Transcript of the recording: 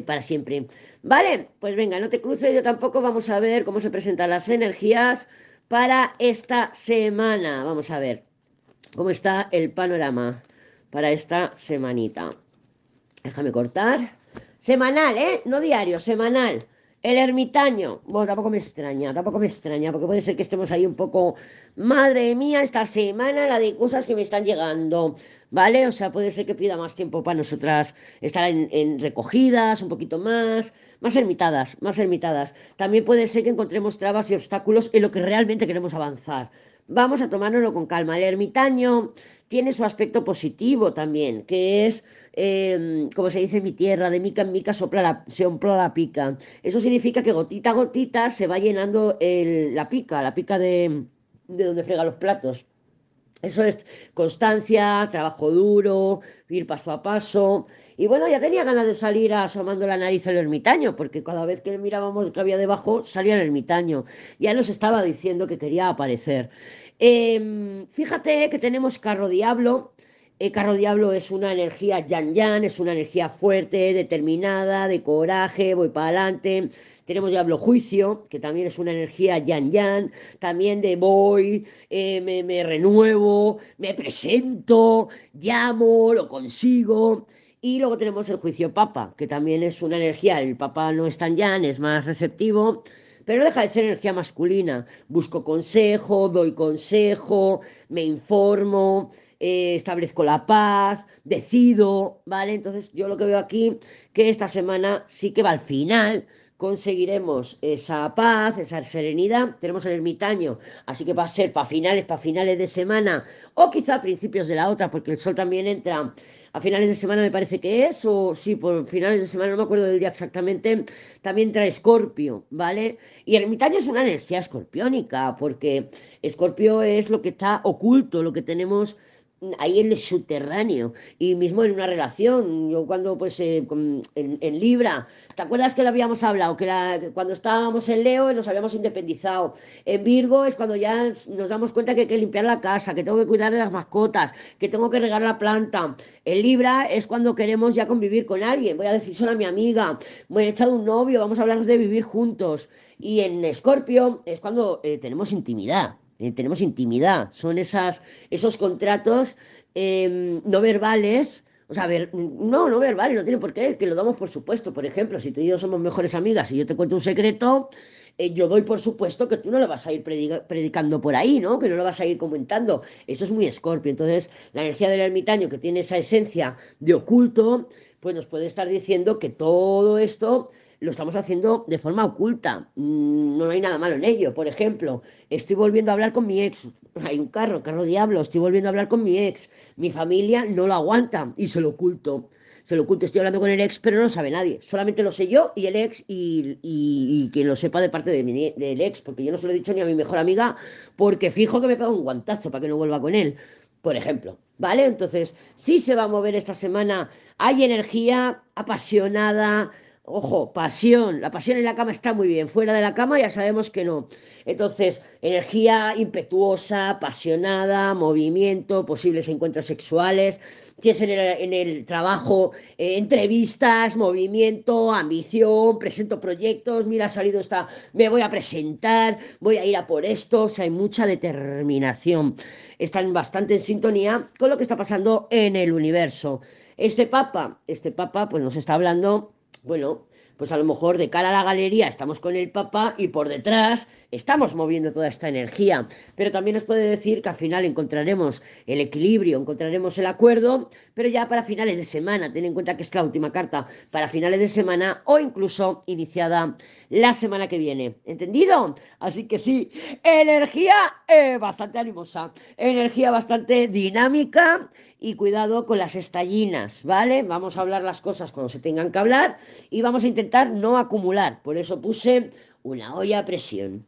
para siempre. Vale, pues venga, no te cruces, yo tampoco. Vamos a ver cómo se presentan las energías para esta semana. Vamos a ver cómo está el panorama para esta semanita. Déjame cortar. Semanal, ¿eh? No diario, semanal. El ermitaño, bueno, tampoco me extraña, tampoco me extraña, porque puede ser que estemos ahí un poco, madre mía, esta semana la de cosas que me están llegando, ¿vale? O sea, puede ser que pida más tiempo para nosotras estar en, recogidas, un poquito más, más ermitadas, más ermitadas. También puede ser que encontremos trabas y obstáculos en lo que realmente queremos avanzar. Vamos a tomárnoslo con calma. El ermitaño tiene su aspecto positivo también, que es, em, como se dice en mi tierra, de mica en mica sopla la, se sopla la pica. Eso significa que gotita a gotita se va llenando la pica, la pica de, de donde frega los platos. Eso es constancia, trabajo duro, ir paso a paso. Y bueno, ya tenía ganas de salir asomando la nariz al ermitaño, porque cada vez que mirábamos que había debajo salía el ermitaño. Ya nos estaba diciendo que quería aparecer. Em, fíjate que tenemos carro diablo. Carro diablo es una energía yan yan, es una energía fuerte, determinada, de coraje, voy para adelante. Tenemos diablo juicio, que también es una energía yan yan, también de voy, eh, me, me renuevo, me presento, llamo, lo consigo. Y luego tenemos el juicio papa, que también es una energía, el papa no es tan yan, es más receptivo pero deja de ser energía masculina. Busco consejo, doy consejo, me informo, eh, establezco la paz, decido, ¿vale? Entonces yo lo que veo aquí, que esta semana sí que va al final, conseguiremos esa paz, esa serenidad. Tenemos el ermitaño, así que va a ser para finales, para finales de semana, o quizá a principios de la otra, porque el sol también entra a finales de semana me parece que es, o sí, por finales de semana, no me acuerdo del día exactamente, también trae Escorpio, ¿vale? Y el ermitaño es una energía escorpiónica, porque Escorpio es lo que está oculto, lo que tenemos ahí en el subterráneo y mismo en una relación. Yo cuando pues eh, en, Libra, ¿te acuerdas que lo habíamos hablado? Que, cuando estábamos en Leo nos habíamos independizado. En Virgo es cuando ya nos damos cuenta que hay que limpiar la casa, que tengo que cuidar de las mascotas, que tengo que regar la planta. En Libra es cuando queremos ya convivir con alguien. Voy a decir solo a mi amiga, voy a echar un novio, vamos a hablar de vivir juntos. Y en Escorpio es cuando eh, tenemos intimidad. Eh, tenemos intimidad, son esas, esos contratos em, no verbales, o sea, no, no verbales, no tiene por qué, que lo damos por supuesto. Por ejemplo, si tú y yo somos mejores amigas y yo te cuento un secreto, eh, yo doy por supuesto que tú no lo vas a ir predicando por ahí, ¿no? Que no lo vas a ir comentando. Eso es muy escorpio. Entonces, la energía del ermitaño, que tiene esa esencia de oculto, pues nos puede estar diciendo que todo esto lo estamos haciendo de forma oculta. Mm, no hay nada malo en ello. Por ejemplo, estoy volviendo a hablar con mi ex. Hay un carro, carro diablo, estoy volviendo a hablar con mi ex. Mi familia no lo aguanta y se lo oculto. Se lo oculto, estoy hablando con el ex, pero no lo sabe nadie. Solamente lo sé yo y el ex y, quien lo sepa de parte de mi, del ex, porque yo no se lo he dicho ni a mi mejor amiga, porque fijo que me pega un guantazo para que no vuelva con él por ejemplo. ¿Vale? Entonces, sí se va a mover esta semana. Hay energía apasionada, Ojo, pasión. La pasión en la cama está muy bien. Fuera de la cama ya sabemos que no. Entonces, energía impetuosa, apasionada, movimiento, posibles encuentros sexuales. Si es en el, trabajo, eh, entrevistas, movimiento, ambición, presento proyectos. Mira, ha salido esta, me voy a presentar, voy a ir a por esto. O sea, hay mucha determinación. Están bastante en sintonía con lo que está pasando en el universo. Este Papa, este Papa, pues nos está hablando bueno, pues a lo mejor de cara a la galería estamos con el Papa y por detrás estamos moviendo toda esta energía. Pero también nos puede decir que al final encontraremos el equilibrio, encontraremos el acuerdo, pero ya para finales de semana, ten en cuenta que es la última carta, para finales de semana o incluso iniciada la semana que viene. ¿Entendido? Así que sí, energía eh, bastante animosa, energía bastante dinámica y cuidado con las estallinas, ¿vale? Vamos a hablar las cosas cuando se tengan que hablar y vamos a no acumular. Por eso puse una olla a presión.